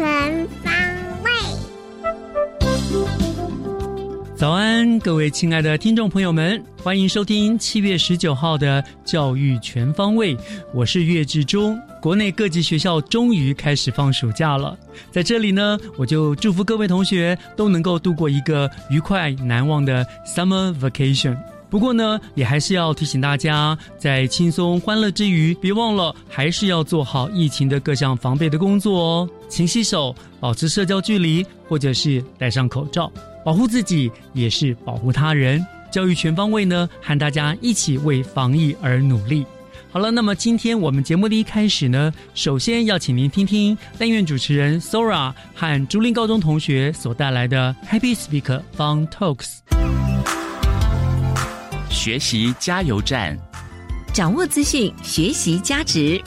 全方位。早安，各位亲爱的听众朋友们，欢迎收听七月十九号的《教育全方位》，我是岳志忠。国内各级学校终于开始放暑假了，在这里呢，我就祝福各位同学都能够度过一个愉快难忘的 summer vacation。不过呢，也还是要提醒大家，在轻松欢乐之余，别忘了还是要做好疫情的各项防备的工作哦，勤洗手，保持社交距离，或者是戴上口罩。保护自己也是保护他人，教育全方位呢，和大家一起为防疫而努力。好了，那么今天我们节目的一开始呢，首先要请您听听单元主持人 Sora 和竹林高中同学所带来的 Happy Speak Fun Talks。学习加油站，掌握资讯，学习加值。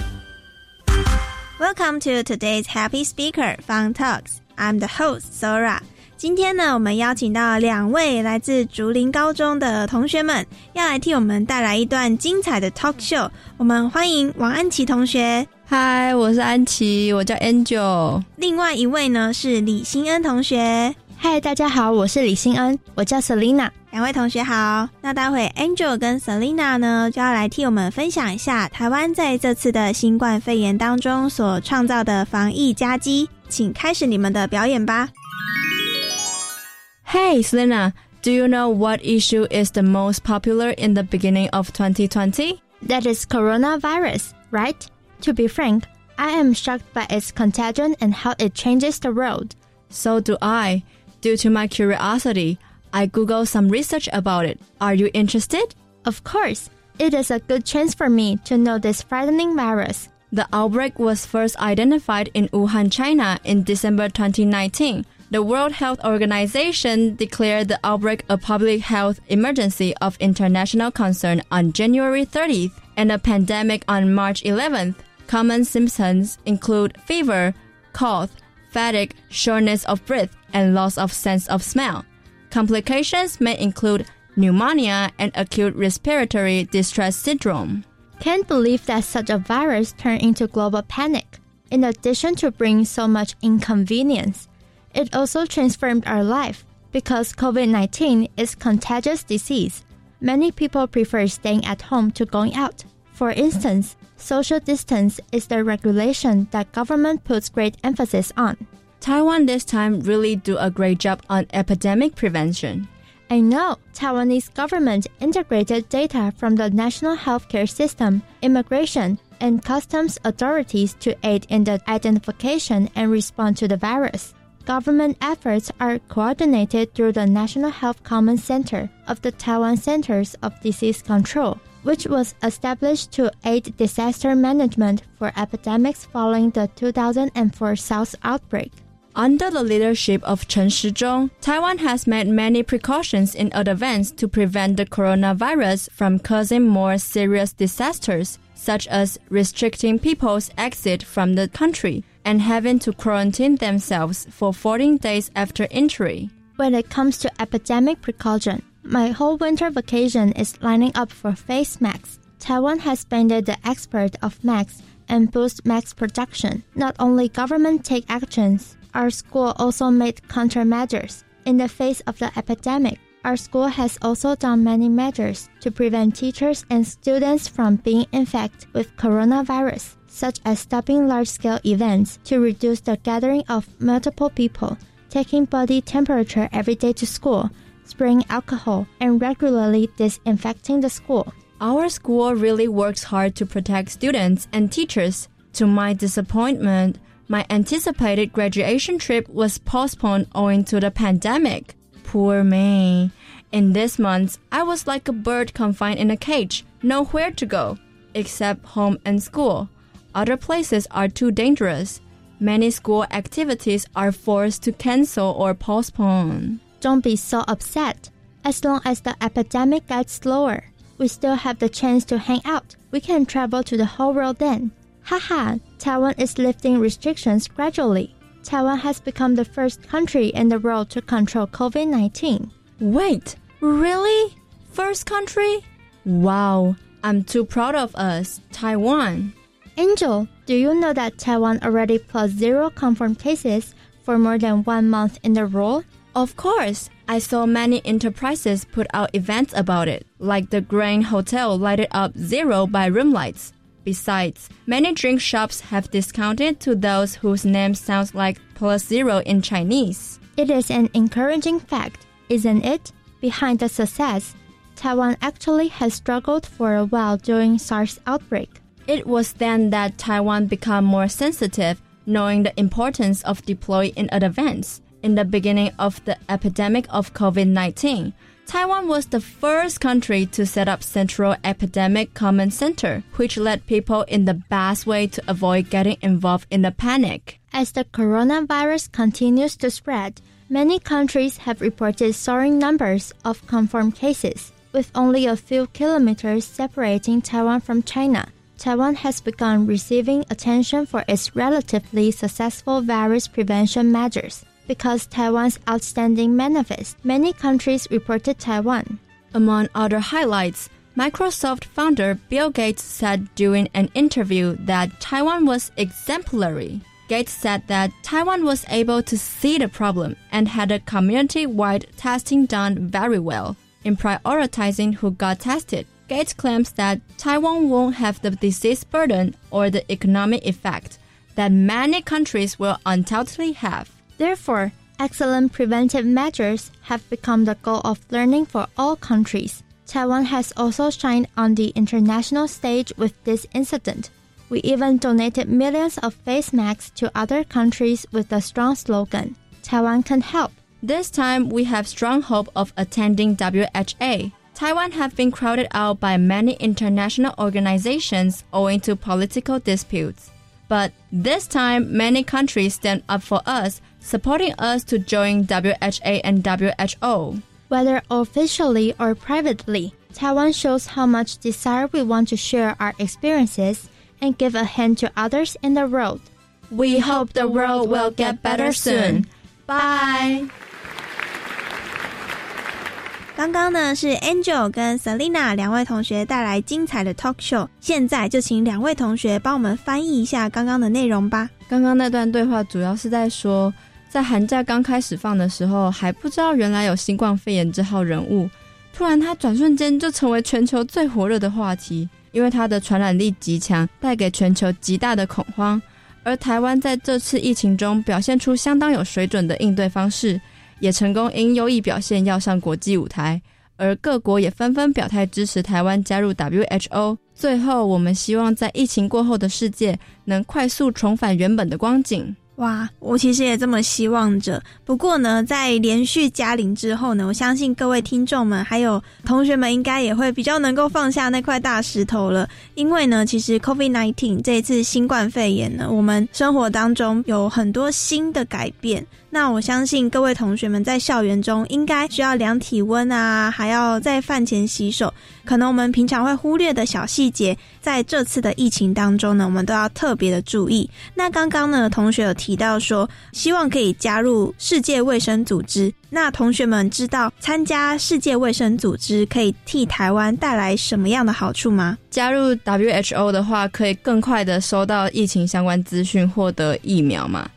Welcome to today's Happy Speaker Fun Talks. I'm the host Sora. 今天呢，我们邀请到两位来自竹林高中的同学们，要来替我们带来一段精彩的 talk show。我们欢迎王安琪同学，嗨，我是安琪，我叫 Angel。另外一位呢是李欣恩同学。嗨，大家好，我是李欣恩，我叫 Selina。两位同学好。那待会 Angel 跟 Selina 呢，就要来替我们分享一下台湾在这次的新冠肺炎当中所创造的防疫佳绩。请开始你们的表演吧。 Hey, Selena, do you know what issue is the most popular in the beginning of 2020? That is coronavirus, right? To be frank, I am shocked by its contagion and how it changes the world. So do I. Due to my curiosity, I Googled some research about it. Are you interested? Of course, it is a good chance for me to know this frightening virus. The outbreak was first identified in Wuhan, China in December 2019. The World Health Organization declared the outbreak a public health emergency of international concern on January 30th and a pandemic on March 11th. Common symptoms include fever, cough, fatigue, shortness of breath, and loss of sense of smell. Complications may include pneumonia and acute respiratory distress syndrome. Can't believe that such a virus turned into global panic. In addition to bringing so much inconvenience, it also transformed our life because COVID-19 is contagious disease. Many people prefer staying at home to going out. For instance, social distance is the regulation that government puts great emphasis on. Taiwan this time really do a great job on epidemic prevention. I know Taiwanese government integrated data from the national healthcare system, immigration, and customs authorities to aid in the identification and respond to the virus. Government efforts are coordinated through the National Health Common Center of the Taiwan Centers of Disease Control, which was established to aid disaster management for epidemics following the 2004 SARS outbreak. Under the leadership of Chen Shizhong, Taiwan has made many precautions in advance to prevent the coronavirus from causing more serious disasters, such as restricting people's exit from the country and having to quarantine themselves for 14 days after entry. When it comes to epidemic precaution, my whole winter vacation is lining up for face masks. Taiwan has been the expert of masks and boost mask production. Not only government take actions, our school also made countermeasures. In the face of the epidemic, our school has also done many measures to prevent teachers and students from being infected with coronavirus, such as stopping large-scale events to reduce the gathering of multiple people, taking body temperature every day to school, spraying alcohol, and regularly disinfecting the school. Our school really works hard to protect students and teachers. To my disappointment, my anticipated graduation trip was postponed owing to the pandemic. Poor me. In this month, I was like a bird confined in a cage, nowhere to go, except home and school. Other places are too dangerous. Many school activities are forced to cancel or postpone. Don't be so upset. As long as the epidemic gets slower, we still have the chance to hang out. We can travel to the whole world then. Haha, Taiwan is lifting restrictions gradually. Taiwan has become the first country in the world to control COVID 19. Wait, really? First country? Wow, I'm too proud of us, Taiwan. Angel, do you know that Taiwan already plus zero confirmed cases for more than one month in a row? Of course, I saw many enterprises put out events about it, like the Grand Hotel lighted up zero by room lights. Besides, many drink shops have discounted to those whose name sounds like plus zero in Chinese. It is an encouraging fact, isn't it? Behind the success, Taiwan actually has struggled for a while during SARS outbreak. It was then that Taiwan became more sensitive, knowing the importance of deploying in advance. In the beginning of the epidemic of COVID-19, Taiwan was the first country to set up Central Epidemic Command Center, which led people in the best way to avoid getting involved in the panic. As the coronavirus continues to spread, many countries have reported soaring numbers of confirmed cases. With only a few kilometers separating Taiwan from China, Taiwan has begun receiving attention for its relatively successful virus prevention measures. Because Taiwan's outstanding manifest, many countries reported Taiwan. Among other highlights, Microsoft founder Bill Gates said during an interview that Taiwan was exemplary. Gates said that Taiwan was able to see the problem and had a community wide testing done very well. In prioritizing who got tested, Gates claims that Taiwan won't have the disease burden or the economic effect that many countries will undoubtedly have. Therefore, excellent preventive measures have become the goal of learning for all countries. Taiwan has also shined on the international stage with this incident. We even donated millions of face masks to other countries with the strong slogan, Taiwan can help. This time, we have strong hope of attending WHA. Taiwan have been crowded out by many international organizations owing to political disputes. But this time, many countries stand up for us, supporting us to join WHA and WHO. Whether officially or privately, Taiwan shows how much desire we want to share our experiences and give a hand to others in the world. We hope the world will get better soon. Bye. 刚刚呢是 Angel 跟 Selina 两位同学带来精彩的 talk show，现在就请两位同学帮我们翻译一下刚刚的内容吧。刚刚那段对话主要是在说，在寒假刚开始放的时候，还不知道原来有新冠肺炎这号人物，突然他转瞬间就成为全球最火热的话题，因为它的传染力极强，带给全球极大的恐慌。而台湾在这次疫情中表现出相当有水准的应对方式。也成功因优异表现要上国际舞台，而各国也纷纷表态支持台湾加入 WHO。最后，我们希望在疫情过后的世界能快速重返原本的光景。哇，我其实也这么希望着。不过呢，在连续加零之后呢，我相信各位听众们还有同学们应该也会比较能够放下那块大石头了。因为呢，其实 COVID-19 这一次新冠肺炎呢，我们生活当中有很多新的改变。那我相信各位同学们在校园中应该需要量体温啊，还要在饭前洗手。可能我们平常会忽略的小细节，在这次的疫情当中呢，我们都要特别的注意。那刚刚呢，同学有提到说，希望可以加入世界卫生组织。那同学们知道参加世界卫生组织可以替台湾带来什么样的好处吗？加入 WHO 的话，可以更快的收到疫情相关资讯，获得疫苗嘛。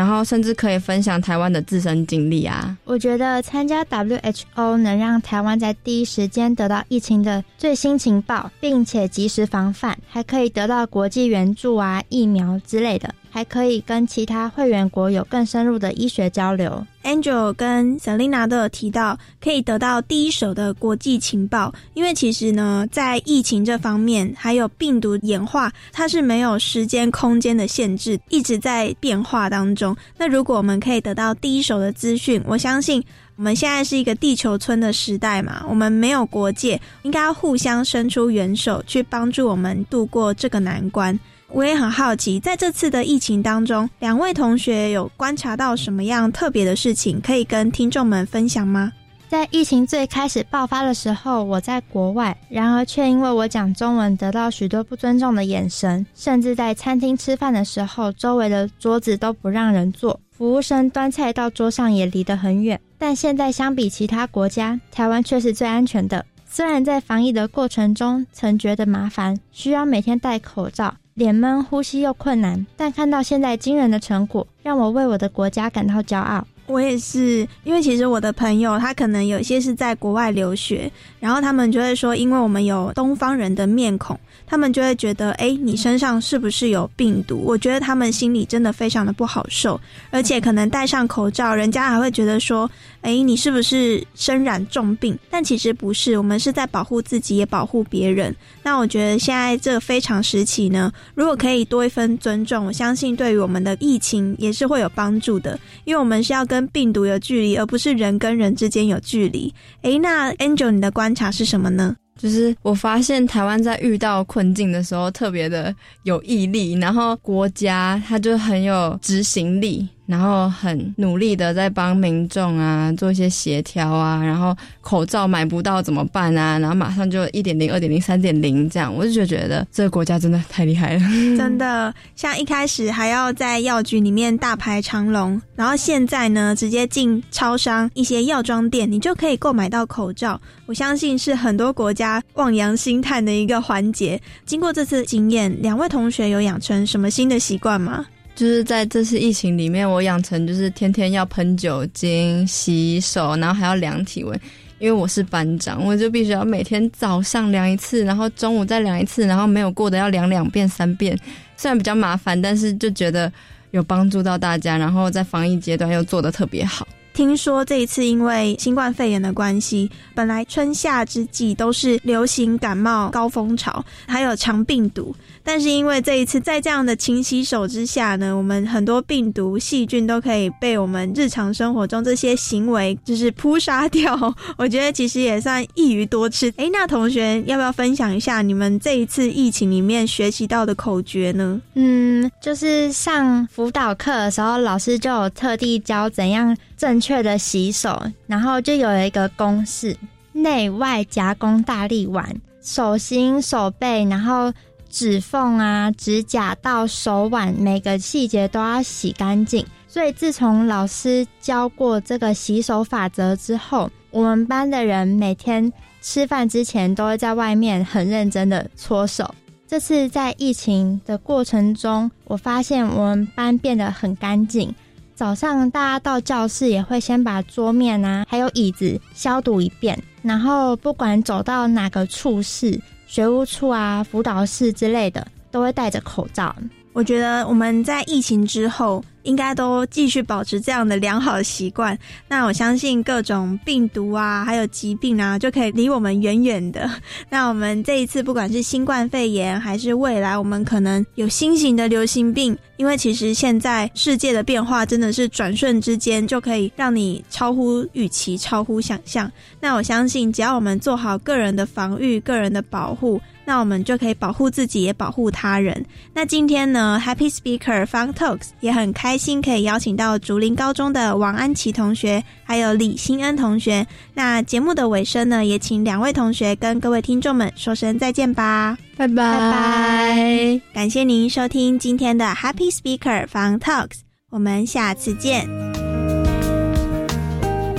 然后甚至可以分享台湾的自身经历啊。我觉得参加 WHO 能让台湾在第一时间得到疫情的最新情报，并且及时防范，还可以得到国际援助啊、疫苗之类的。还可以跟其他会员国有更深入的医学交流。Angel 跟 Selina 都有提到，可以得到第一手的国际情报。因为其实呢，在疫情这方面，还有病毒演化，它是没有时间、空间的限制，一直在变化当中。那如果我们可以得到第一手的资讯，我相信我们现在是一个地球村的时代嘛，我们没有国界，应该要互相伸出援手，去帮助我们度过这个难关。我也很好奇，在这次的疫情当中，两位同学有观察到什么样特别的事情，可以跟听众们分享吗？在疫情最开始爆发的时候，我在国外，然而却因为我讲中文得到许多不尊重的眼神，甚至在餐厅吃饭的时候，周围的桌子都不让人坐，服务生端菜到桌上也离得很远。但现在相比其他国家，台湾却是最安全的。虽然在防疫的过程中曾觉得麻烦，需要每天戴口罩。脸闷，呼吸又困难，但看到现在惊人的成果，让我为我的国家感到骄傲。我也是，因为其实我的朋友他可能有些是在国外留学，然后他们就会说，因为我们有东方人的面孔。他们就会觉得，哎，你身上是不是有病毒？我觉得他们心里真的非常的不好受，而且可能戴上口罩，人家还会觉得说，哎，你是不是身染重病？但其实不是，我们是在保护自己，也保护别人。那我觉得现在这非常时期呢，如果可以多一分尊重，我相信对于我们的疫情也是会有帮助的，因为我们是要跟病毒有距离，而不是人跟人之间有距离。诶，那 Angel，你的观察是什么呢？就是我发现台湾在遇到困境的时候特别的有毅力，然后国家它就很有执行力。然后很努力的在帮民众啊做一些协调啊，然后口罩买不到怎么办啊？然后马上就一点零、二点零、三点零这样，我就觉得这个国家真的太厉害了。真的，像一开始还要在药局里面大排长龙，然后现在呢，直接进超商一些药妆店，你就可以购买到口罩。我相信是很多国家望洋兴叹的一个环节。经过这次经验，两位同学有养成什么新的习惯吗？就是在这次疫情里面，我养成就是天天要喷酒精、洗手，然后还要量体温。因为我是班长，我就必须要每天早上量一次，然后中午再量一次，然后没有过的要量两遍、三遍。虽然比较麻烦，但是就觉得有帮助到大家，然后在防疫阶段又做的特别好。听说这一次因为新冠肺炎的关系，本来春夏之际都是流行感冒高峰潮，还有肠病毒。但是因为这一次在这样的勤洗手之下呢，我们很多病毒细菌都可以被我们日常生活中这些行为就是扑杀掉。我觉得其实也算一鱼多吃。哎，那同学要不要分享一下你们这一次疫情里面学习到的口诀呢？嗯，就是上辅导课的时候，老师就有特地教怎样正确的洗手，然后就有了一个公式：内外夹攻大力丸，手心、手背，然后。指缝啊，指甲到手腕，每个细节都要洗干净。所以自从老师教过这个洗手法则之后，我们班的人每天吃饭之前都会在外面很认真的搓手。这次在疫情的过程中，我发现我们班变得很干净。早上大家到教室也会先把桌面啊，还有椅子消毒一遍，然后不管走到哪个处室。学务处啊，辅导室之类的，都会戴着口罩。我觉得我们在疫情之后。应该都继续保持这样的良好的习惯。那我相信各种病毒啊，还有疾病啊，就可以离我们远远的。那我们这一次不管是新冠肺炎，还是未来我们可能有新型的流行病，因为其实现在世界的变化真的是转瞬之间就可以让你超乎预期、超乎想象。那我相信，只要我们做好个人的防御、个人的保护，那我们就可以保护自己，也保护他人。那今天呢，Happy Speaker Fun Talks 也很开。心可以邀请到竹林高中的王安琪同学，还有李新恩同学。那节目的尾声呢，也请两位同学跟各位听众们说声再见吧，拜拜拜拜！感谢您收听今天的 Happy Speaker Fun Talks，我们下次见。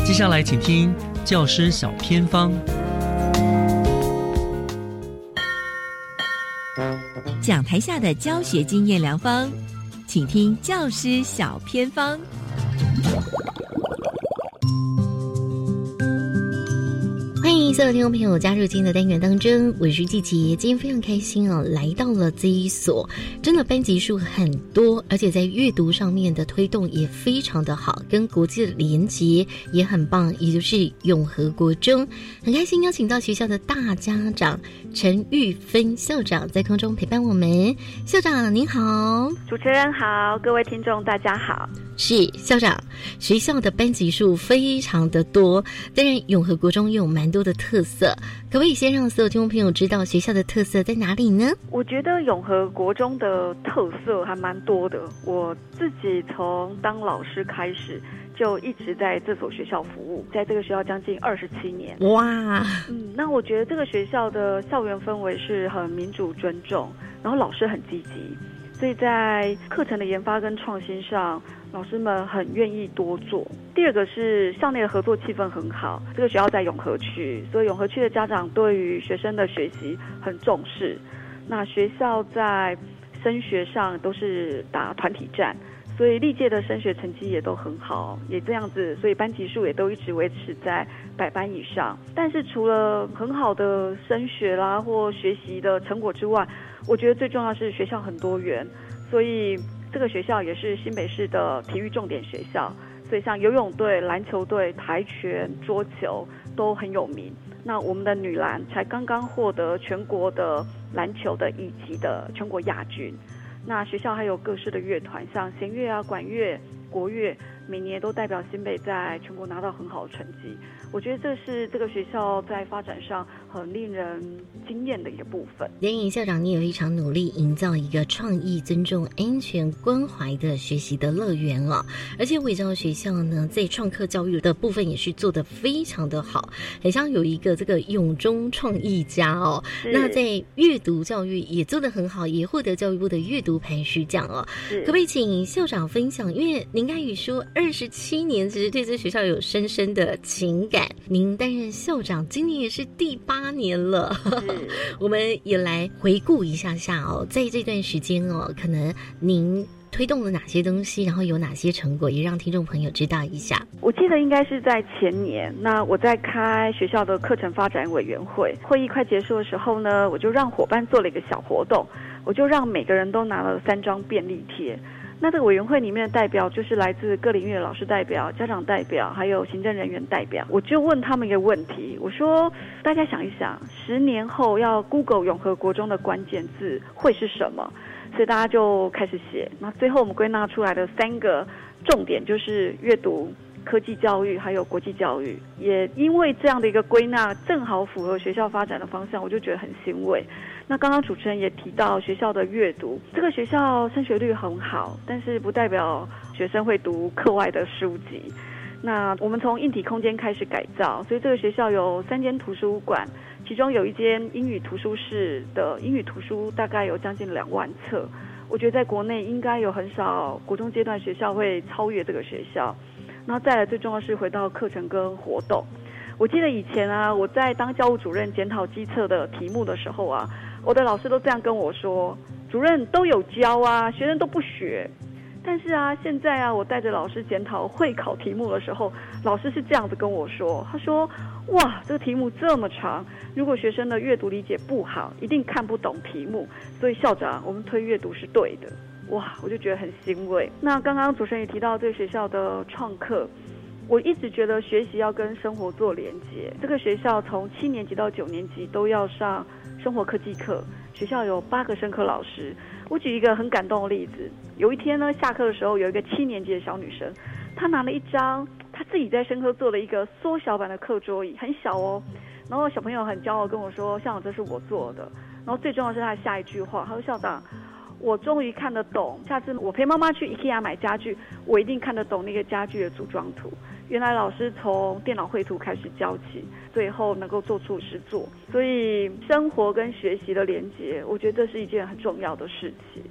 接下来请听教师小偏方，讲台下的教学经验良方。请听教师小偏方。欢迎所有听众朋友加入今天的单元当中，我是季杰。今天非常开心哦，来到了这一所，真的班级数很多，而且在阅读上面的推动也非常的好，跟国际的连接也很棒，也就是永和国中。很开心邀请到学校的大家长陈玉芬校长在空中陪伴我们。校长您好，主持人好，各位听众大家好。是校长，学校的班级数非常的多，当然永和国中也有蛮多的特色，可不可以先让所有听众朋友知道学校的特色在哪里呢？我觉得永和国中的特色还蛮多的，我自己从当老师开始就一直在这所学校服务，在这个学校将近二十七年。哇，嗯，那我觉得这个学校的校园氛围是很民主尊重，然后老师很积极，所以在课程的研发跟创新上。老师们很愿意多做。第二个是校内的合作气氛很好，这个学校在永和区，所以永和区的家长对于学生的学习很重视。那学校在升学上都是打团体战，所以历届的升学成绩也都很好，也这样子，所以班级数也都一直维持在百班以上。但是除了很好的升学啦或学习的成果之外，我觉得最重要是学校很多元，所以。这个学校也是新北市的体育重点学校，所以像游泳队、篮球队、跆拳、桌球都很有名。那我们的女篮才刚刚获得全国的篮球的一级的全国亚军。那学校还有各式的乐团，像弦乐啊、管乐、国乐。每年都代表新北在全国拿到很好的成绩，我觉得这是这个学校在发展上很令人惊艳的一个部分。连颖校长，你有一场努力营造一个创意、尊重、安全、关怀的学习的乐园哦。而且伟昭学校呢，在创客教育的部分也是做得非常的好，很像有一个这个永中创意家哦。那在阅读教育也做得很好，也获得教育部的阅读排序奖哦。可不可以请校长分享？因为林开宇说。二十七年，其实对这学校有深深的情感。您担任校长，今年也是第八年了。我们也来回顾一下下哦，在这段时间哦，可能您推动了哪些东西，然后有哪些成果，也让听众朋友知道一下。我记得应该是在前年，那我在开学校的课程发展委员会，会议快结束的时候呢，我就让伙伴做了一个小活动，我就让每个人都拿了三张便利贴。那这个委员会里面的代表就是来自各领域的老师代表、家长代表，还有行政人员代表。我就问他们一个问题，我说：大家想一想，十年后要 Google 永和国中的关键字会是什么？所以大家就开始写。那最后我们归纳出来的三个重点就是阅读。科技教育还有国际教育，也因为这样的一个归纳，正好符合学校发展的方向，我就觉得很欣慰。那刚刚主持人也提到学校的阅读，这个学校升学率很好，但是不代表学生会读课外的书籍。那我们从硬体空间开始改造，所以这个学校有三间图书馆，其中有一间英语图书室的英语图书大概有将近两万册。我觉得在国内应该有很少国中阶段学校会超越这个学校。然后再来，最重要是回到课程跟活动。我记得以前啊，我在当教务主任检讨机测的题目的时候啊，我的老师都这样跟我说：“主任都有教啊，学生都不学。”但是啊，现在啊，我带着老师检讨会考题目的时候，老师是这样子跟我说：“他说，哇，这个题目这么长，如果学生的阅读理解不好，一定看不懂题目。所以校长，我们推阅读是对的。”哇，我就觉得很欣慰。那刚刚主持人也提到对学校的创客，我一直觉得学习要跟生活做连接。这个学校从七年级到九年级都要上生活科技课，学校有八个生科老师。我举一个很感动的例子，有一天呢，下课的时候有一个七年级的小女生，她拿了一张她自己在生科做了一个缩小版的课桌椅，很小哦。然后小朋友很骄傲跟我说：“校长，这是我做的。”然后最重要的是他下一句话，他说：“校长。”我终于看得懂，下次我陪妈妈去 IKEA 买家具，我一定看得懂那个家具的组装图。原来老师从电脑绘图开始教起，最后能够做出实作，所以生活跟学习的连接，我觉得这是一件很重要的事情。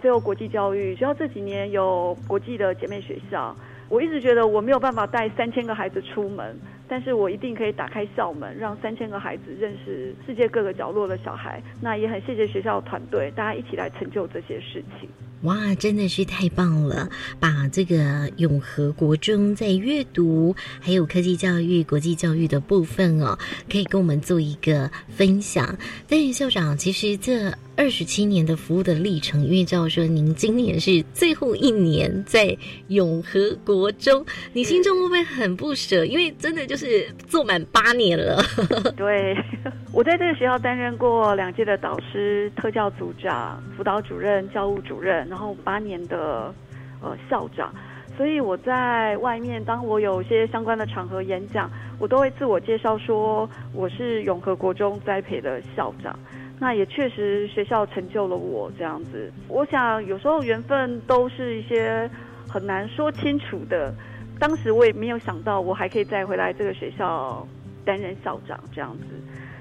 最后国际教育，学校这几年有国际的姐妹学校。我一直觉得我没有办法带三千个孩子出门，但是我一定可以打开校门，让三千个孩子认识世界各个角落的小孩。那也很谢谢学校团队，大家一起来成就这些事情。哇，真的是太棒了！把这个永和国中在阅读还有科技教育、国际教育的部分哦，可以跟我们做一个分享。但是校长，其实这二十七年的服务的历程，因为知道说您今年是最后一年在永和国中，你心中会不会很不舍？因为真的就是做满八年了。对，我在这个学校担任过两届的导师、特教组长、辅导主任、教务主任。然后八年的呃校长，所以我在外面，当我有一些相关的场合演讲，我都会自我介绍说我是永和国中栽培的校长。那也确实学校成就了我这样子。我想有时候缘分都是一些很难说清楚的。当时我也没有想到我还可以再回来这个学校担任校长这样子。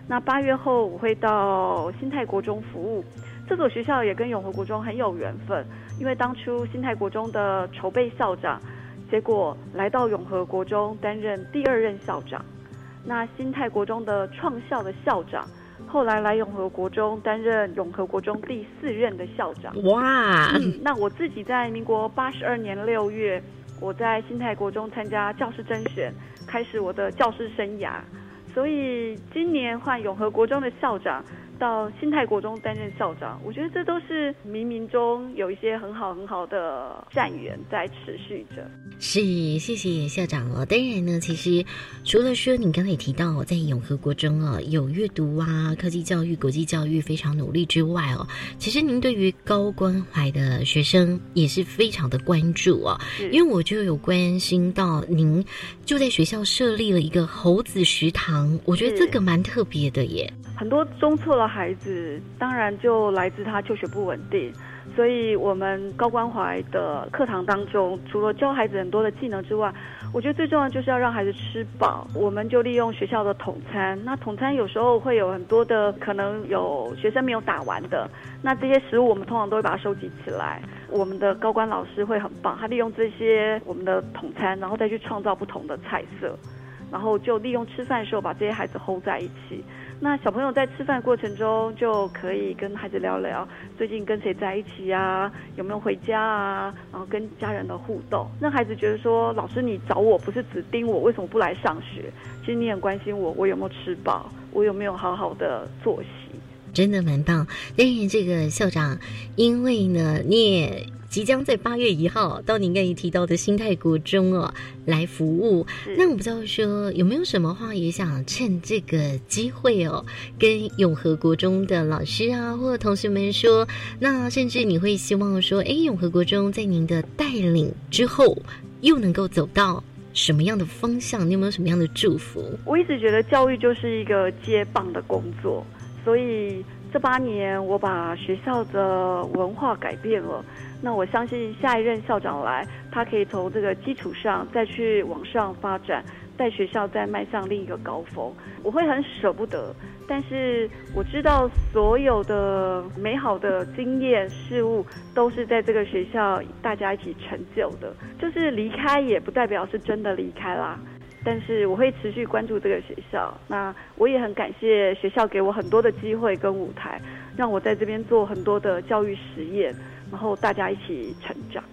那八月后我会到新泰国中服务。这所学校也跟永和国中很有缘分，因为当初新泰国中的筹备校长，结果来到永和国中担任第二任校长。那新泰国中的创校的校长，后来来永和国中担任永和国中第四任的校长。哇！那我自己在民国八十二年六月，我在新泰国中参加教师甄选，开始我的教师生涯。所以今年换永和国中的校长。到新泰国中担任校长，我觉得这都是冥冥中有一些很好很好的善缘在持续着。是，谢谢校长哦。当然呢，其实除了说你刚才也提到在永和国中哦有阅读啊、科技教育、国际教育非常努力之外哦，其实您对于高关怀的学生也是非常的关注哦。因为我就有关心到您就在学校设立了一个猴子食堂，我觉得这个蛮特别的耶。很多中错孩子，当然就来自他就学不稳定，所以我们高关怀的课堂当中，除了教孩子很多的技能之外，我觉得最重要就是要让孩子吃饱。我们就利用学校的统餐，那统餐有时候会有很多的可能有学生没有打完的，那这些食物我们通常都会把它收集起来。我们的高关老师会很棒，他利用这些我们的统餐，然后再去创造不同的菜色，然后就利用吃饭的时候把这些孩子 hold 在一起。那小朋友在吃饭过程中就可以跟孩子聊聊最近跟谁在一起啊，有没有回家啊，然后跟家人的互动，让孩子觉得说，老师你找我不是只盯我，为什么不来上学？其实你很关心我，我有没有吃饱，我有没有好好的作息，真的蛮棒。但是这个校长，因为呢，你也。即将在八月一号到您刚才提到的新泰国中哦来服务，那我不知道说有没有什么话也想趁这个机会哦，跟永和国中的老师啊或者同学们说，那甚至你会希望说，哎，永和国中在您的带领之后又能够走到什么样的方向？你有没有什么样的祝福？我一直觉得教育就是一个接棒的工作，所以这八年我把学校的文化改变了。那我相信下一任校长来，他可以从这个基础上再去往上发展，带学校再迈向另一个高峰。我会很舍不得，但是我知道所有的美好的经验事物都是在这个学校大家一起成就的。就是离开也不代表是真的离开啦，但是我会持续关注这个学校。那我也很感谢学校给我很多的机会跟舞台，让我在这边做很多的教育实验。然后大家一起成长，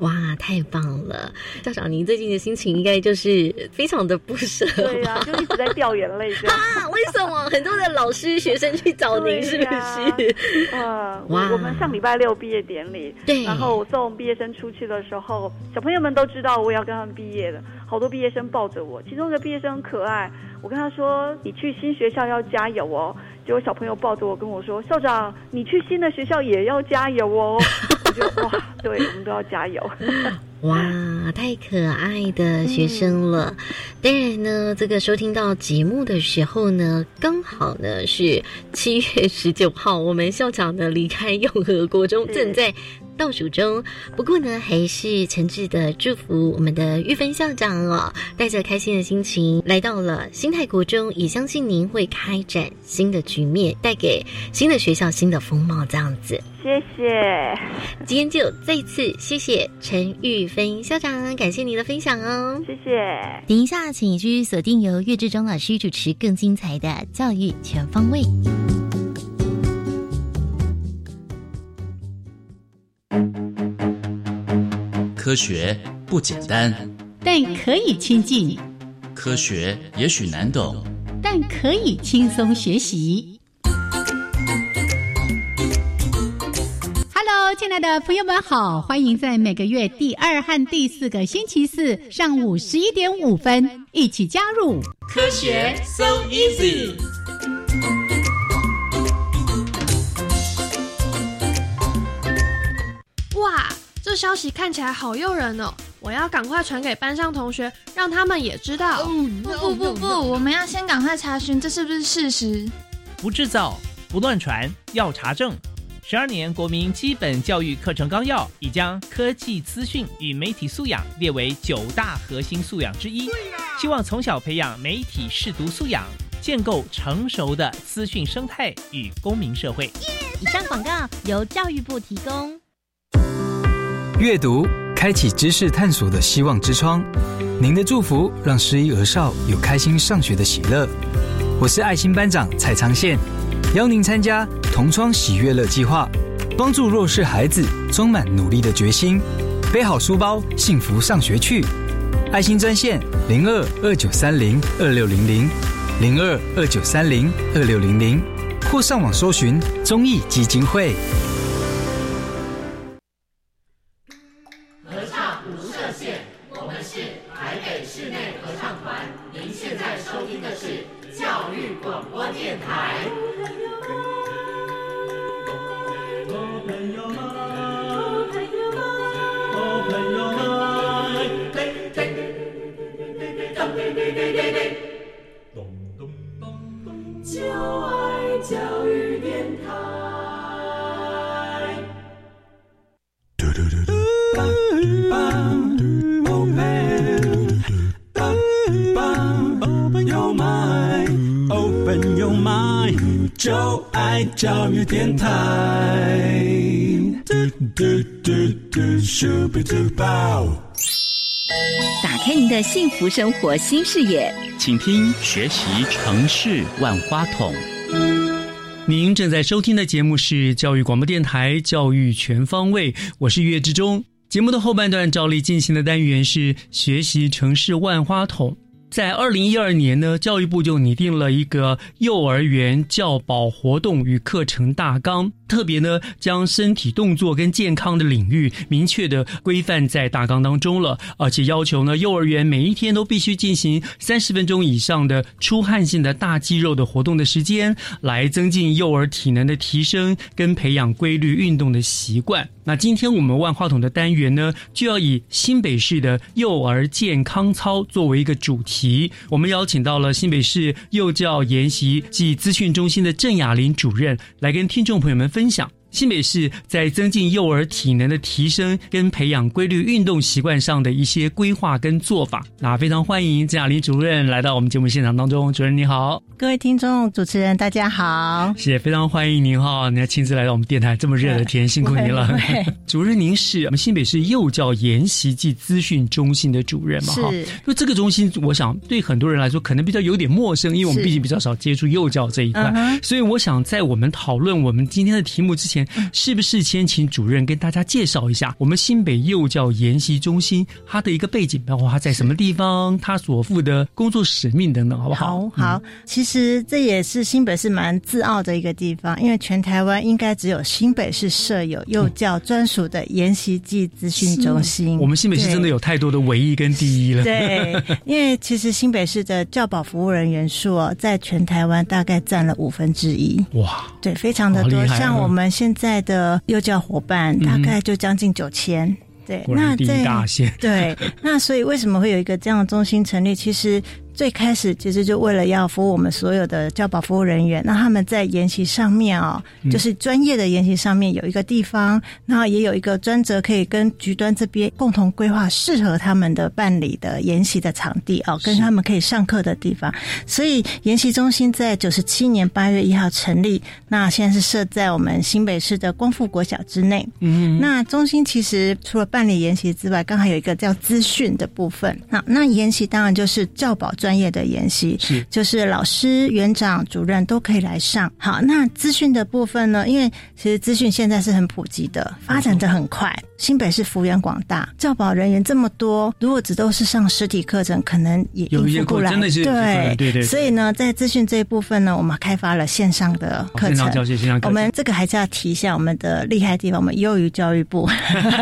哇，太棒了！校长，您最近的心情应该就是非常的不舍，对啊，就一直在掉眼泪。啊，为什么很多的老师、学生去找您？是不是？啊，哇！我们上礼拜六毕业典礼，对，然后我送毕业生出去的时候，小朋友们都知道我也要跟他们毕业的，好多毕业生抱着我，其中一个毕业生很可爱，我跟他说：“你去新学校要加油哦。”结果小朋友抱着我跟我说：“校长，你去新的学校也要加油哦！” 我觉得哇，对我们都要加油。哇，太可爱的学生了！当然呢，这个收听到节目的时候呢，刚好呢是七月十九号，我们校长呢离开永和国中正在。倒数中，不过呢，还是诚挚的祝福我们的玉芬校长哦，带着开心的心情来到了新泰国中，也相信您会开展新的局面，带给新的学校新的风貌。这样子，谢谢。今天就再一次谢谢陈玉芬校长，感谢您的分享哦，谢谢。等一下，请继续锁定由岳志忠老师主持更精彩的教育全方位。科学不简单，但可以亲近；科学也许难懂，但可以轻松学习。Hello，亲爱的朋友们好，欢迎在每个月第二和第四个星期四上午十一点五分一起加入科学 so easy。哇，这消息看起来好诱人哦！我要赶快传给班上同学，让他们也知道。不不不不，我们要先赶快查询这是不是事实。不制造，不乱传，要查证。十二年国民基本教育课程纲要已将科技资讯与媒体素养列为九大核心素养之一，希望从小培养媒体视读素养，建构成熟的资讯生态与公民社会。以上广告由教育部提供。阅读开启知识探索的希望之窗，您的祝福让失依儿少有开心上学的喜乐。我是爱心班长蔡长宪，邀您参加同窗喜悦乐计划，帮助弱势孩子充满努力的决心，背好书包，幸福上学去。爱心专线零二二九三零二六零零零二二九三零二六零零，或上网搜寻公益基金会。打开您的幸福生活新视野，请听学习城市万花筒。您正在收听的节目是教育广播电台教育全方位，我是岳志忠。节目的后半段照例进行的单元是学习城市万花筒。在二零一二年呢，教育部就拟定了一个幼儿园教保活动与课程大纲，特别呢将身体动作跟健康的领域明确的规范在大纲当中了，而且要求呢幼儿园每一天都必须进行三十分钟以上的出汗性的大肌肉的活动的时间，来增进幼儿体能的提升跟培养规律运动的习惯。那今天我们万花筒的单元呢，就要以新北市的幼儿健康操作为一个主题。我们邀请到了新北市幼教研习暨资讯中心的郑雅玲主任，来跟听众朋友们分享。新北市在增进幼儿体能的提升跟培养规律运动习惯上的一些规划跟做法，那非常欢迎郑雅玲主任来到我们节目现场当中。主任你好，各位听众主持人大家好，也非常欢迎您哈，你要亲自来到我们电台，这么热的天，辛苦您了。主任，您是我们新北市幼教研习暨资讯中心的主任嘛？哈，就这个中心，我想对很多人来说可能比较有点陌生，因为我们毕竟比较少接触幼教这一块，所以我想在我们讨论我们今天的题目之前。是不是先请主任跟大家介绍一下我们新北幼教研习中心它的一个背景，包括它在什么地方，它所负的工作使命等等，好不好？好，好。其实这也是新北市蛮自傲的一个地方，因为全台湾应该只有新北市设有幼教专属的研习暨资讯中心。我们新北市真的有太多的唯一跟第一了。对，因为其实新北市的教保服务人员数哦，在全台湾大概占了五分之一。哇，对，非常的多。像我们现在。的幼教伙伴大概就将近九千，对，那在对，那所以为什么会有一个这样的中心成立？其实。最开始其实就为了要服务我们所有的教保服务人员，那他们在研习上面哦，就是专业的研习上面有一个地方，然后也有一个专责可以跟局端这边共同规划适合他们的办理的研习的场地哦，跟他们可以上课的地方。所以研习中心在九十七年八月一号成立，那现在是设在我们新北市的光复国小之内。嗯，那中心其实除了办理研习之外，刚好有一个叫资讯的部分。那那研习当然就是教保专。专业的研习是，就是老师、园长、主任都可以来上。好，那资讯的部分呢？因为其实资讯现在是很普及的，发展的很快，新北市幅员广大，教保人员这么多，如果只都是上实体课程，可能也应付不来。真的是对对对。所以呢，在资讯这一部分呢，我们开发了线上的课程，线上教学、线上课程。我们这个还是要提一下我们的厉害地方，我们优于教育部。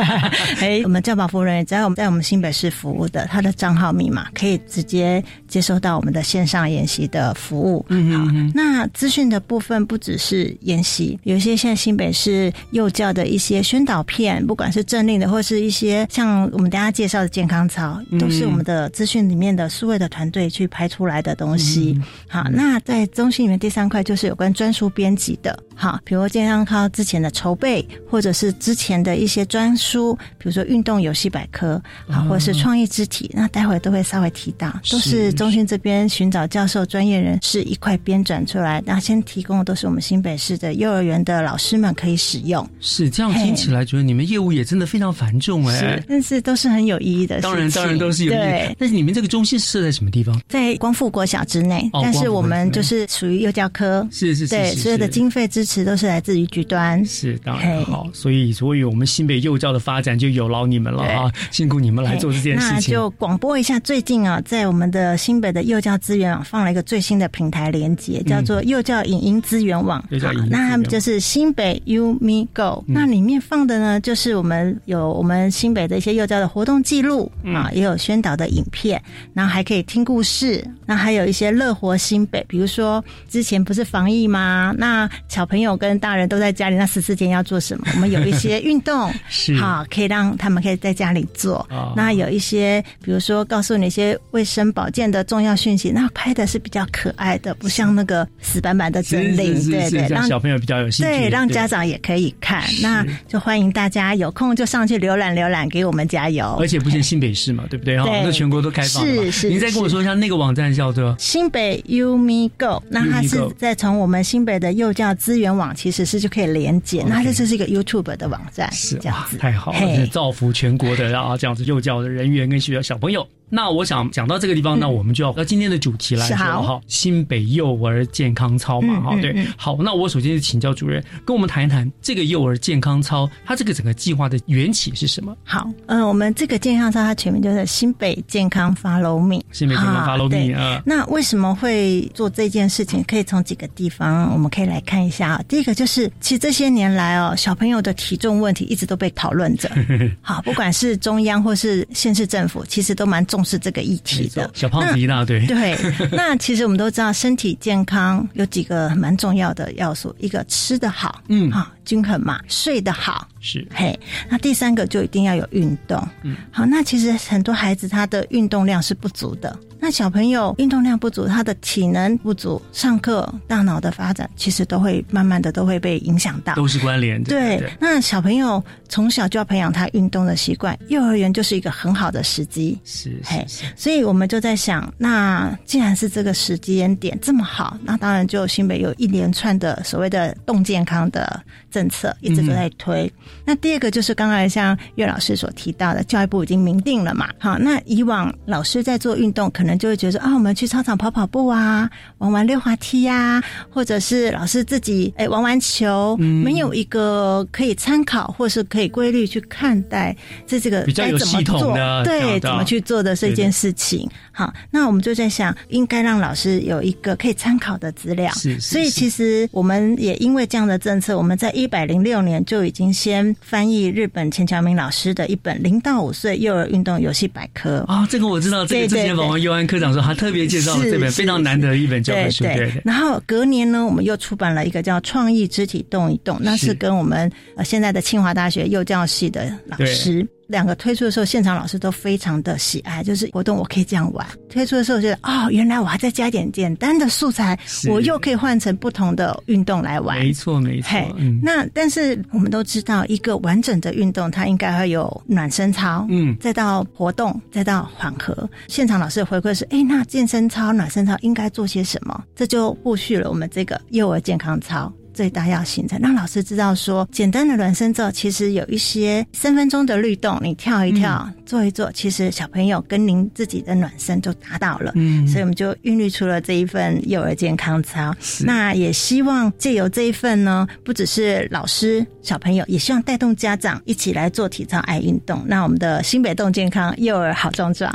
哎，我们教保服务人员只要我们在我们新北市服务的，他的账号密码可以直接接收到我们的线上研习的服务。嗯好，那资讯的部分不只是研习，有一些现在新北市幼教的一些宣导片，不管是政令的，或是一些像我们大家介绍的健康操，都是我们的资讯里面的数位的团队去拍出来的东西。好，那在中心里面第三块就是有关专书编辑的，好，比如健康操之前的筹备，或者是之前的一些专书，比如说运动游戏百科，好，或者是创意肢体，那待会都会稍微提到，都是中心这边寻找教授专业人士一块编转出来，那先提供的都是我们新北市的幼儿园的老师们可以使用。是这样听起来，觉得你们业务也真的非常繁重哎，是，但是都是很有意义的。当然，当然都是有意义。但是你们这个中心设在什么地方？在光复国小之内，但是我们就是属于幼教科，是是是，对，所有的经费支持都是来自于局端。是，当然好。所以，所以我们新北幼教的发展就有劳你们了啊！辛苦你们来做这件事情。那就广播一下，最近啊，在我们的新北的幼教资源网放了一个最新的平台连接，叫做幼教影音资源网。幼教影音，那他们就是新北 U Me Go，那里面放的呢，就是我们有我们新北的一些幼教的活动记录啊，也有宣导的影片，然后还可以听故事，那还有一些乐活新北，比如说之前不是防疫吗？那小朋友跟大人都在家里，那十四天要做什么？我们有一些运动，是好，可以让他们可以在家里做。那有一些，比如说告诉你一些卫生保健的重要讯息，那拍的是比较可爱的，不像那个死板板的真令，对对，让小朋友比较有兴趣，对，让家长也可以看。那就欢迎大家有空就上去浏览浏览，给我们加油。而且不限新北市嘛，对不对？哈，那全国都开放。是是。您再跟我说一下那个网站叫做新北 UMI Go，那它是在从我们新北的幼教资源网，其实是就可以连接。那这是一个 YouTube 的网站，是这样子，太好了，造福全国的啊，这样子幼教的人员跟学校小朋友。那我想讲到这个地方，那我们就要到今天的主题来说哈，新北幼儿健康操嘛，哈，对，好，那我首先是请教主任跟我们谈一谈这个幼儿健康操，它这个整个计划的缘起是什么？好，嗯，我们这个健康操它全名就是新北健康 Follow Me，新北健康 Follow Me 啊。那为什么会做这件事情？可以从几个地方我们可以来看一下啊。第一个就是，其实这些年来哦，小朋友的体重问题一直都被讨论着，好，不管是中央或是县市政府，其实都蛮重视这个议题的，小胖子一大堆。对，那其实我们都知道，身体健康有几个蛮重要的要素，一个吃得好，嗯，哈，均衡嘛，睡得好，是，嘿，那第三个就一定要有运动，嗯，好，那其实很多孩子他的运动量是不足的。那小朋友运动量不足，他的体能不足，上课大脑的发展其实都会慢慢的都会被影响到，都是关联的。对，那小朋友从小就要培养他运动的习惯，幼儿园就是一个很好的时机。是，嘿，所以我们就在想，那既然是这个时间点这么好，那当然就新北有一连串的所谓的动健康的政策一直都在推。那第二个就是刚才像岳老师所提到的，教育部已经明定了嘛，好，那以往老师在做运动可能。就会觉得啊，我们去操场跑跑步啊，玩玩溜滑梯呀，或者是老师自己哎玩玩球，没有一个可以参考或是可以规律去看待这这个比较有系统的对怎么去做的这件事情。好，那我们就在想，应该让老师有一个可以参考的资料。是，所以其实我们也因为这样的政策，我们在一百零六年就已经先翻译日本钱乔明老师的一本零到五岁幼儿运动游戏百科啊，这个我知道，这个之前访问幼安科长说，他特别介绍了这本非常难得的一本教科书。对对。然后隔年呢，我们又出版了一个叫《创意肢体动一动》，那是跟我们呃现在的清华大学幼教系的老师。两个推出的时候，现场老师都非常的喜爱，就是活动我可以这样玩。推出的时候觉得哦，原来我还再加点简单的素材，我又可以换成不同的运动来玩。没错，没错。嗯，那但是我们都知道，一个完整的运动，它应该会有暖身操，嗯，再到活动，再到缓和。现场老师的回馈是：哎，那健身操、暖身操应该做些什么？这就布续了我们这个幼儿健康操。最大要形成，让老师知道说，简单的暖身之后，其实有一些三分钟的律动，你跳一跳，做一做，其实小朋友跟您自己的暖身就达到了。嗯，所以我们就孕育出了这一份幼儿健康操。那也希望借由这一份呢，不只是老师、小朋友，也希望带动家长一起来做体操、爱运动。那我们的新北动健康幼儿好壮壮，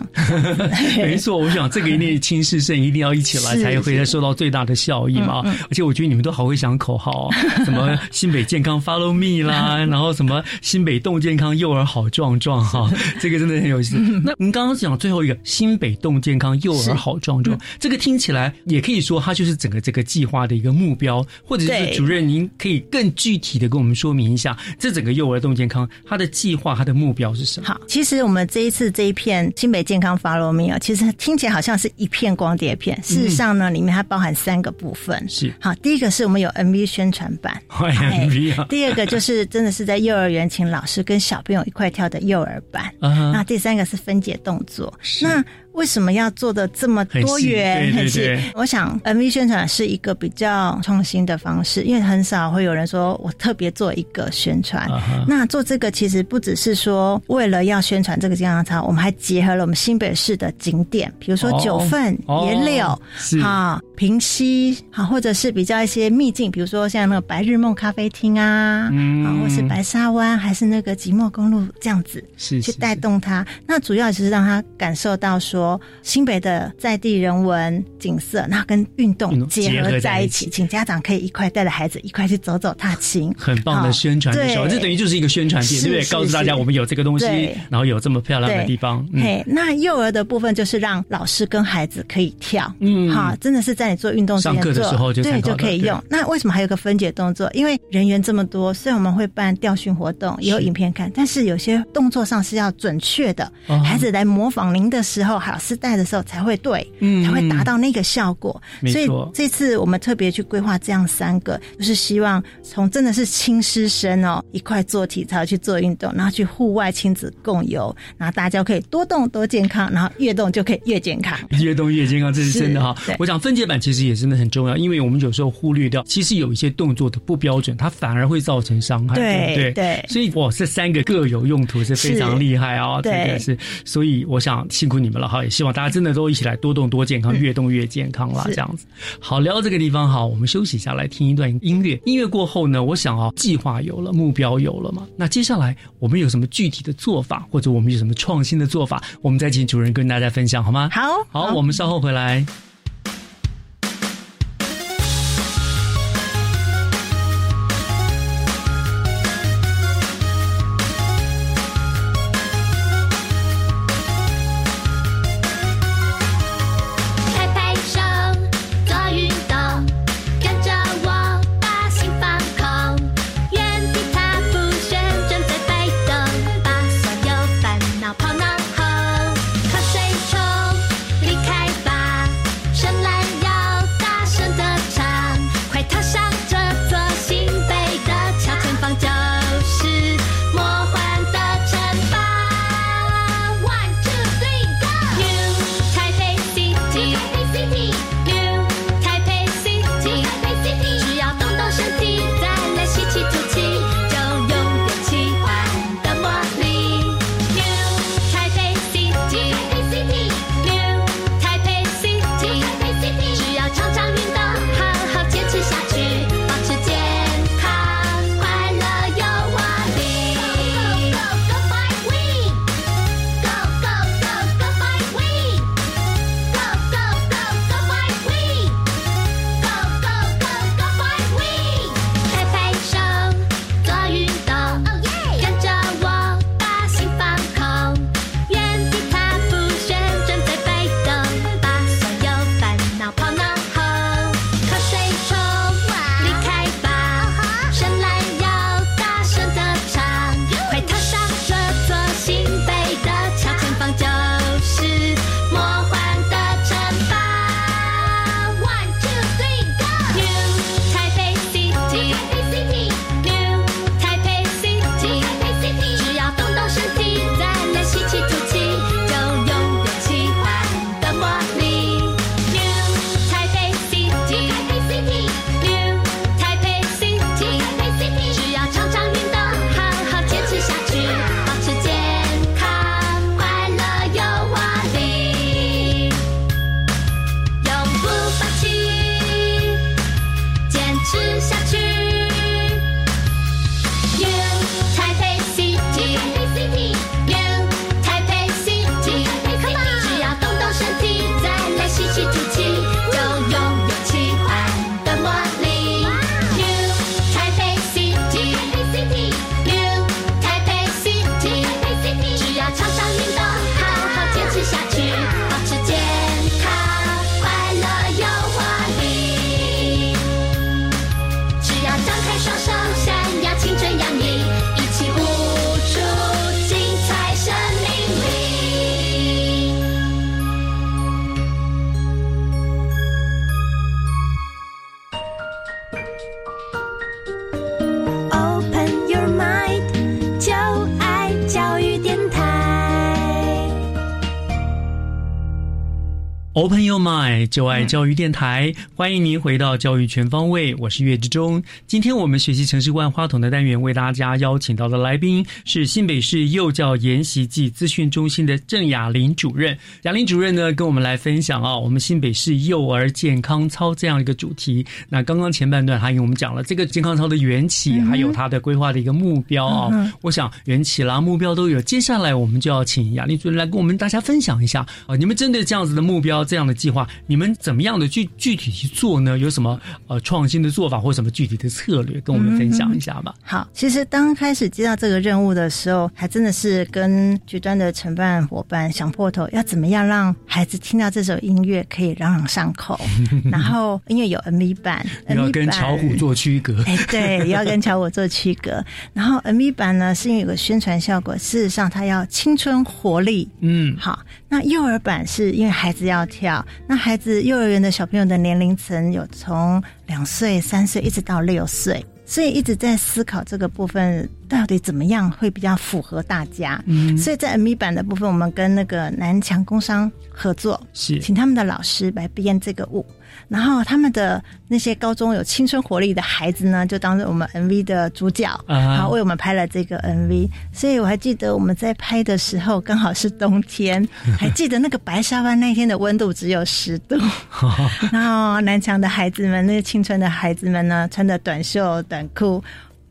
没错，我想这个一定亲师生一定要一起来，才会受到最大的效益嘛。而且我觉得你们都好会想口号啊，什么新北健康 Follow Me 啦，然后什么新北动健康幼儿好壮壮哈，这个真的很有意思。那您刚刚讲最后一个新北动健康幼儿好壮壮，这个听起来也可以说它就是整个这个计划的一个目标，或者是主任您可以更具体的跟我们说明一下，这整个幼儿动健康它的计划它的目标是什么？好，其实我们这一次这一片新北健康 Follow Me 啊，其实听起来好像是一片光碟片，事实上呢，里面它包含三个部分。是好，第一个是我们有 MV 宣传版。第二个就是真的是在幼儿园请老师跟小朋友一块跳的幼儿版。那第三个是分解动作。那为什么要做的这么多元？很细，我想 MV 宣传是一个比较创新的方式，因为很少会有人说我特别做一个宣传。那做这个其实不只是说为了要宣传这个健康操，我们还结合了我们新北市的景点，比如说九份、野柳、好平溪，好或者是比较一些秘境，比如说像那个白日梦咖啡厅啊，啊或是白沙湾，还是那个即墨公路这样子，是去带动它。那主要就是让他感受到说。新北的在地人文景色，那跟运动结合在一起，请家长可以一块带着孩子一块去走走踏青，很棒的宣传的时候，这等于就是一个宣传片，对不对？告诉大家我们有这个东西，然后有这么漂亮的地方。嘿，那幼儿的部分就是让老师跟孩子可以跳，嗯，好，真的是在你做运动上课的时候就对就可以用。那为什么还有个分解动作？因为人员这么多，虽然我们会办调训活动，也有影片看，但是有些动作上是要准确的，孩子来模仿您的时候，老师带的时候才会对，才会达到那个效果。所以这次我们特别去规划这样三个，就是希望从真的是亲师生哦一块做体操去做运动，然后去户外亲子共游，然后大家可以多动多健康，然后越动就可以越健康，越动越健康，这是真的哈。我想分解版其实也真的很重要，因为我们有时候忽略掉，其实有一些动作的不标准，它反而会造成伤害。对对，对所以哇，这三个各有用途是非常厉害哦，这个是。所以我想辛苦你们了哈，也希望大。家真的都一起来多动多健康，越动越健康啦。这样子。好，聊到这个地方好，我们休息一下，来听一段音乐。音乐过后呢，我想哦，计划有了，目标有了嘛，那接下来我们有什么具体的做法，或者我们有什么创新的做法，我们再请主任跟大家分享好吗？好，好，我们稍后回来。就爱教育电台，欢迎您回到教育全方位，我是岳志忠。今天我们学习城市万花筒的单元，为大家邀请到的来宾是新北市幼教研习暨资讯中心的郑雅玲主任。雅玲主任呢，跟我们来分享啊，我们新北市幼儿健康操这样一个主题。那刚刚前半段，他给我们讲了这个健康操的缘起，还有它的规划的一个目标啊。我想缘起啦，目标都有，接下来我们就要请雅玲主任来跟我们大家分享一下啊，你们针对这样子的目标。这样的计划，你们怎么样的去具体去做呢？有什么呃创新的做法或什么具体的策略，跟我们分享一下吧。好，其实刚开始接到这个任务的时候，还真的是跟局端的承办伙伴想破头，要怎么样让孩子听到这首音乐可以朗朗上口。然后因为有 MV 版，要跟巧虎做区隔。哎，对，要跟巧虎做区隔。然后 MV 版呢，是因为有个宣传效果，事实上它要青春活力。嗯，好。那幼儿版是因为孩子要跳，那孩子幼儿园的小朋友的年龄层有从两岁、三岁一直到六岁，所以一直在思考这个部分到底怎么样会比较符合大家。嗯，所以在 M 一版的部分，我们跟那个南强工商合作，是请他们的老师来编这个舞。然后他们的那些高中有青春活力的孩子呢，就当着我们 MV 的主角，然后为我们拍了这个 MV。所以我还记得我们在拍的时候刚好是冬天，还记得那个白沙湾那天的温度只有十度。然后南墙的孩子们，那些青春的孩子们呢，穿着短袖短裤。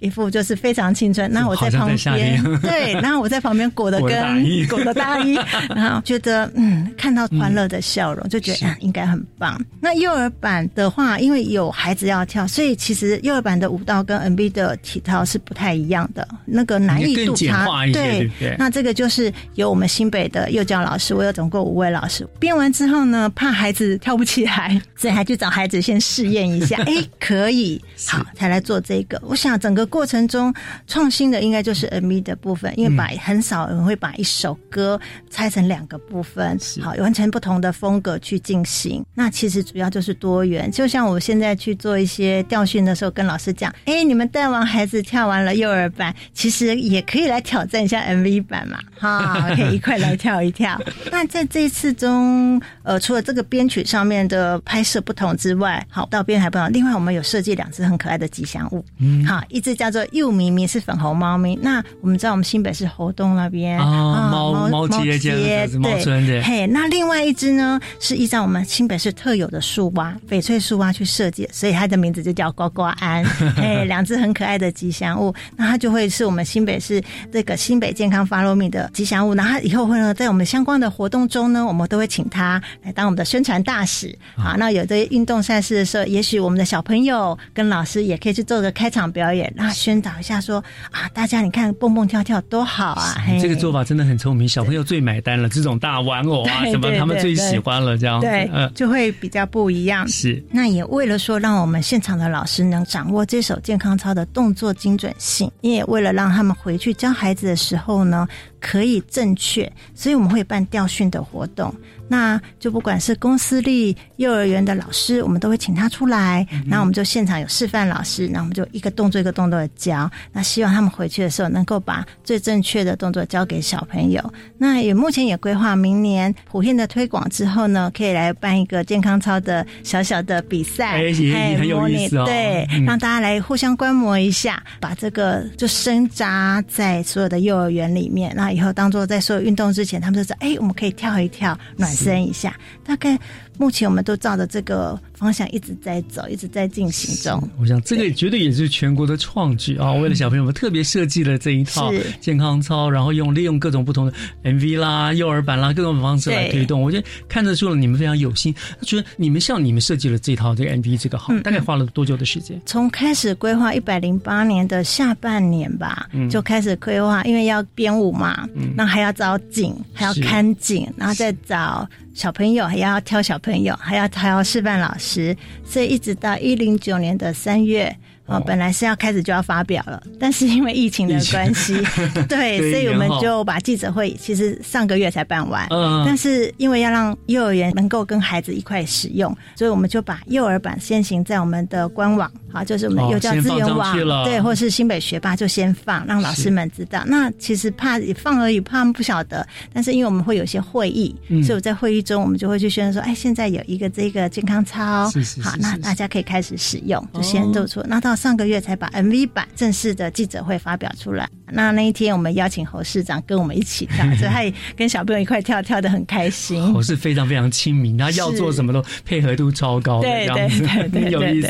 一副就是非常青春，那我在旁边，对，然后我在旁边裹的跟裹的大衣，然后觉得嗯，看到欢乐的笑容，就觉得应该很棒。那幼儿版的话，因为有孩子要跳，所以其实幼儿版的舞蹈跟 N B 的体操是不太一样的，那个难易度差。对，那这个就是由我们新北的幼教老师，我有总共五位老师编完之后呢，怕孩子跳不起来，所以还去找孩子先试验一下，哎，可以，好，才来做这个。我想整个。过程中创新的应该就是 MV 的部分，因为把很少人会把一首歌拆成两个部分，好完全不同的风格去进行。那其实主要就是多元，就像我现在去做一些调训的时候，跟老师讲：“哎，你们带完孩子跳完了幼儿版，其实也可以来挑战一下 MV 版嘛，哈，可以一块来跳一跳。”那在这一次中，呃，除了这个编曲上面的拍摄不同之外，好到编还不同。另外，我们有设计两只很可爱的吉祥物，嗯，好，一只。叫做幼咪咪是粉红猫咪，那我们知道我们新北是猴洞那边啊，猫猫街街对，嘿，那另外一只呢是依照我们新北市特有的树蛙翡翠树蛙去设计，所以它的名字就叫呱呱安，嘿，两只很可爱的吉祥物，那它就会是我们新北市这个新北健康 Follow Me 的吉祥物，那它以后会呢在我们相关的活动中呢，我们都会请它来当我们的宣传大使。啊，那有这些运动赛事的时候，也许我们的小朋友跟老师也可以去做个开场表演，那。宣导一下，说啊，大家你看蹦蹦跳跳多好啊！这个做法真的很聪明，小朋友最买单了。这种大玩偶啊，什么他们最喜欢了，这样对，就会比较不一样。是，那也为了说，让我们现场的老师能掌握这首健康操的动作精准性，也为了让他们回去教孩子的时候呢，可以正确，所以我们会办调训的活动。那就不管是公司立幼儿园的老师，我们都会请他出来，然后我们就现场有示范老师，那我们就一个动作一个动作的教。那希望他们回去的时候能够把最正确的动作教给小朋友。那也目前也规划明年普遍的推广之后呢，可以来办一个健康操的小小的比赛，哎，很有意思哦。对，让大家来互相观摩一下，把这个就深扎在所有的幼儿园里面。那以后当做在所有运动之前，他们就说：“哎，我们可以跳一跳暖。”身一下，大概。目前我们都照着这个方向一直在走，一直在进行中。我想这个绝对也是全国的创举啊！为了小朋友们特别设计了这一套健康操，然后用利用各种不同的 MV 啦、幼儿版啦各种方式来推动。我觉得看得出了你们非常有心。觉得你们像你们设计了这套这个 MV 这个好，大概花了多久的时间？从开始规划一百零八年的下半年吧，就开始规划，因为要编舞嘛，那还要找景，还要看景，然后再找。小朋友还要挑小朋友，还要挑示范老师，所以一直到一零九年的三月，啊，本来是要开始就要发表了，但是因为疫情的关系，对，所以我们就把记者会其实上个月才办完。嗯，但是因为要让幼儿园能够跟孩子一块使用，所以我们就把幼儿版先行在我们的官网，啊，就是我们幼教资源网，对，或是新北学霸就先放，让老师们知道。那其实怕放而已，怕他们不晓得。但是因为我们会有些会议，所以我在会议中我们就会去宣传说，哎，现在有一个这个健康操，好，那大家可以开始使用，就先做出。那到上个月才把 MV 版正式的记者会发表出来。那那一天我们邀请侯市长跟我们一起跳，所以他也跟小朋友一块跳，跳的很开心。侯是非常非常亲民，他要做什么都配合度超高的这样子，很 有意思。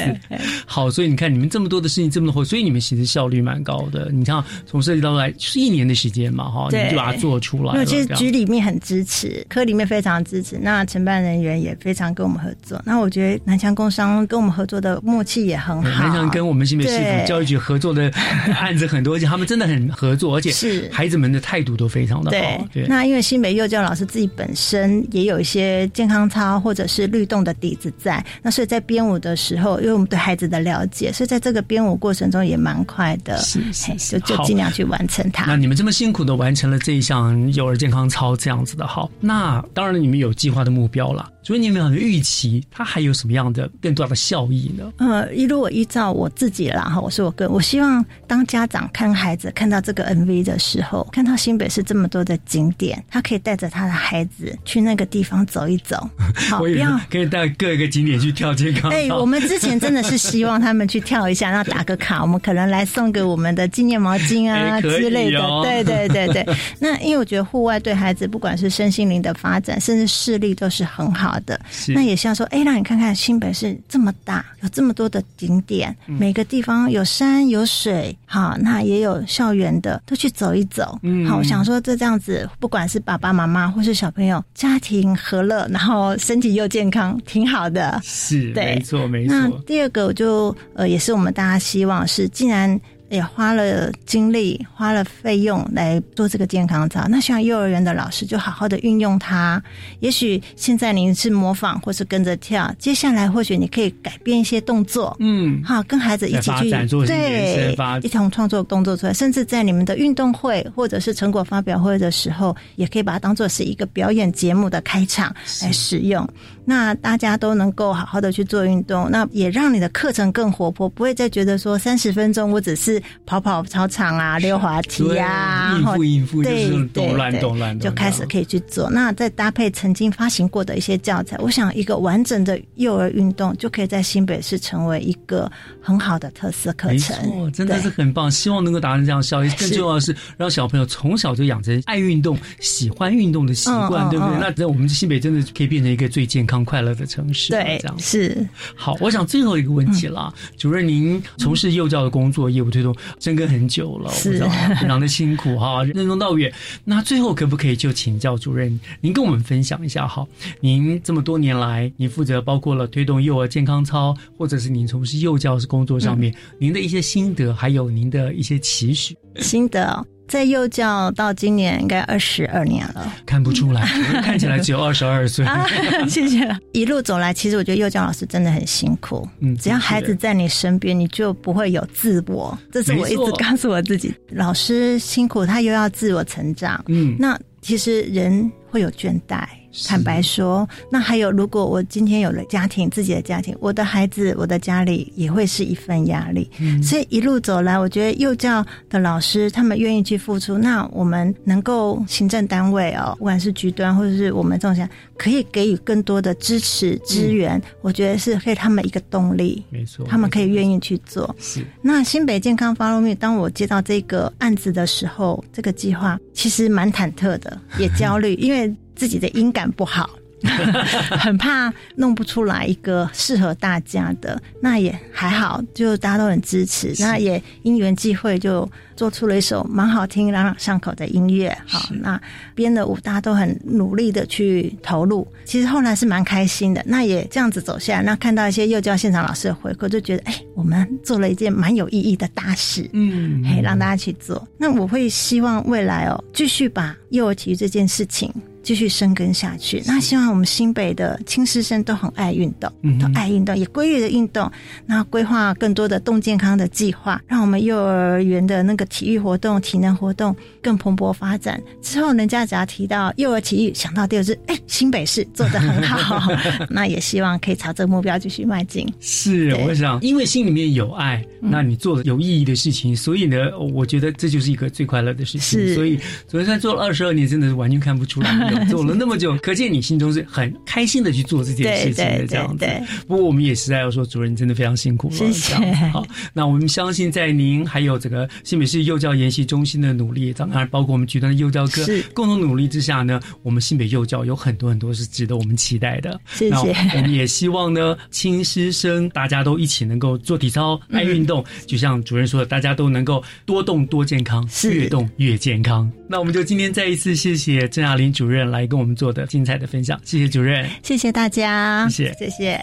好，所以你看你们这么多的事情这么多，所以你们其实效率蛮高的。你看从设计到来是一年的时间嘛，哈，你就把它做出来。因为其实局里面很支持，科里面非常支持，那承办人员也非常跟我们合作。那我觉得南强工商跟我们合作的默契也很好。南强跟我们新北市府教育局合作的 案子很多，而且他们真的很合作，而且是。孩子们的态度都非常的好。对，那因为新北幼教老师自己本身也有一些健康操或者是律动的底子在，那所以在编舞的时候，因为我们对孩子的了解，所以在这个编舞过程中也蛮快的，是就就尽量去完成它。那你们这么辛苦的完成了这一项幼儿健康操，这样子的好，那当然你们有计划的目标了。所以你有没有预期，它还有什么样的更大的效益呢？呃，如果依照我自己啦，哈，我是我哥，我希望当家长看孩子看到这个 MV 的时候，看到新北市这么多的景点，他可以带着他的孩子去那个地方走一走。好，不要可以带各一个景点去跳 健康。哎，我们之前真的是希望他们去跳一下，然后打个卡，我们可能来送给我们的纪念毛巾啊 之类的。对对对对。那因为我觉得户外对孩子不管是身心灵的发展，甚至视力都是很好。好的，那也像说，哎，让你看看新北市这么大，有这么多的景点，每个地方有山有水，好，那也有校园的，都去走一走。嗯，好，我想说，这这样子，不管是爸爸妈妈或是小朋友，家庭和乐，然后身体又健康，挺好的。是，对没错，没错。那第二个，我就呃，也是我们大家希望是，既然。也花了精力，花了费用来做这个健康操。那像幼儿园的老师就好好的运用它。也许现在您是模仿或是跟着跳，接下来或许你可以改变一些动作，嗯，好，跟孩子一起去对，一同创作动作出来。甚至在你们的运动会或者是成果发表会的时候，也可以把它当做是一个表演节目的开场来使用。那大家都能够好好的去做运动，那也让你的课程更活泼，不会再觉得说三十分钟我只是跑跑操场啊、溜滑梯啊，应付应付就是动乱动乱，就开始可以去做。那再搭配曾经发行过的一些教材，我想一个完整的幼儿运动就可以在新北市成为一个很好的特色课程。没错，真的是很棒，希望能够达成这样效益。更重要的是让小朋友从小就养成爱运动、喜欢运动的习惯，对不对？那在我们新北真的可以变成一个最健康。康快乐的城市，对，这样是好。我想最后一个问题了，主任，您从事幼教的工作，业务推动深耕很久了，是非常的辛苦哈，任重道远。那最后可不可以就请教主任，您跟我们分享一下哈？您这么多年来，您负责包括了推动幼儿健康操，或者是您从事幼教工作上面，您的一些心得，还有您的一些期许，心得。在幼教到今年应该二十二年了，看不出来，看起来只有二十二岁。谢谢了。一路走来，其实我觉得幼教老师真的很辛苦。嗯，只要孩子在你身边，你就不会有自我。这是我一直告诉我自己，老师辛苦，他又要自我成长。嗯，那其实人会有倦怠。坦白说，那还有，如果我今天有了家庭，自己的家庭，我的孩子，我的家里也会是一份压力。所以一路走来，我觉得幼教的老师他们愿意去付出，那我们能够行政单位哦，不管是局端或者是我们这种想，可以给予更多的支持资源，我觉得是给他们一个动力。没错，他们可以愿意去做。是。那新北健康 Follow Me，，当我接到这个案子的时候，这个计划其实蛮忐忑的，也焦虑，因为。自己的音感不好，很怕弄不出来一个适合大家的。那也还好，就大家都很支持。那也因缘际会，就做出了一首蛮好听、朗朗上口的音乐。好，那编的舞大家都很努力的去投入。其实后来是蛮开心的。那也这样子走下来，那看到一些幼教现场老师的回馈，就觉得哎，我们做了一件蛮有意义的大事。嗯，嘿，让大家去做。那我会希望未来哦，继续把幼儿体育这件事情。继续生根下去。那希望我们新北的青师生都很爱运动，都爱运动，也规律的运动。那规划更多的动健康的计划，让我们幼儿园的那个体育活动、体能活动更蓬勃发展。之后，人家只要提到幼儿体育，想到第二是哎，新北市做的很好。那也希望可以朝这个目标继续迈进。是，我想，因为心里面有爱，那你做的有意义的事情，所以呢，我觉得这就是一个最快乐的事情。是，所以昨天做了二十二年，真的是完全看不出来，做了那么久，可见你心中是很开心的去做这件事情的这样子。不过我们也实在要说，主任真的非常辛苦了。谢谢。好，那我们相信在您还有这个新北市幼教研习中心的努力，当然包括我们举端的幼教科共同努力之下呢，我们新北幼教有很多很多是值得我们期待的。谢谢。我们也希望呢，亲师生大家都一起能够做体操、爱运动，就像主任说的，大家都能够多动多健康，越动越健康。那我们就今天再一次谢谢郑亚玲主任来跟我们做的精彩的分享，谢谢主任，谢谢大家，谢谢，谢谢。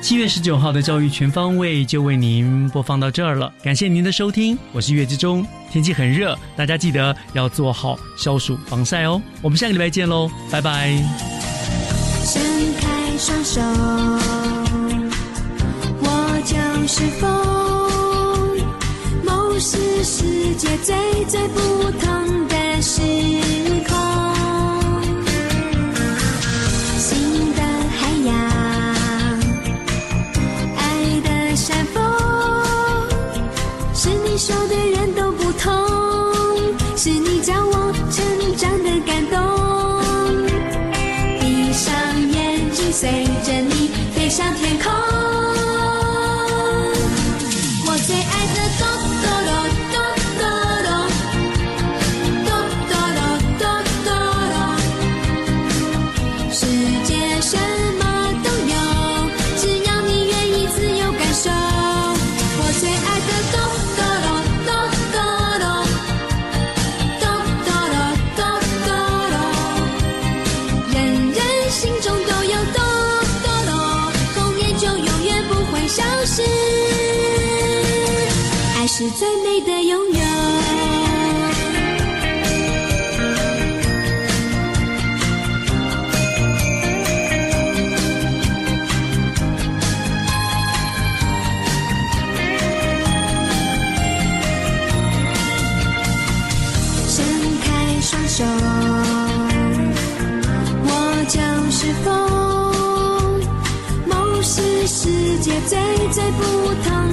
七月十九号的教育全方位就为您播放到这儿了，感谢您的收听，我是岳志忠。天气很热，大家记得要做好消暑防晒哦。我们下个礼拜见喽，拜拜。伸开双手，我就是风，梦是世界最最不同的时空新的海洋爱的山峰是你说的人都不同是你教我成长的感动。闭上眼睛随着你飞上天空。最最不จ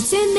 C'est.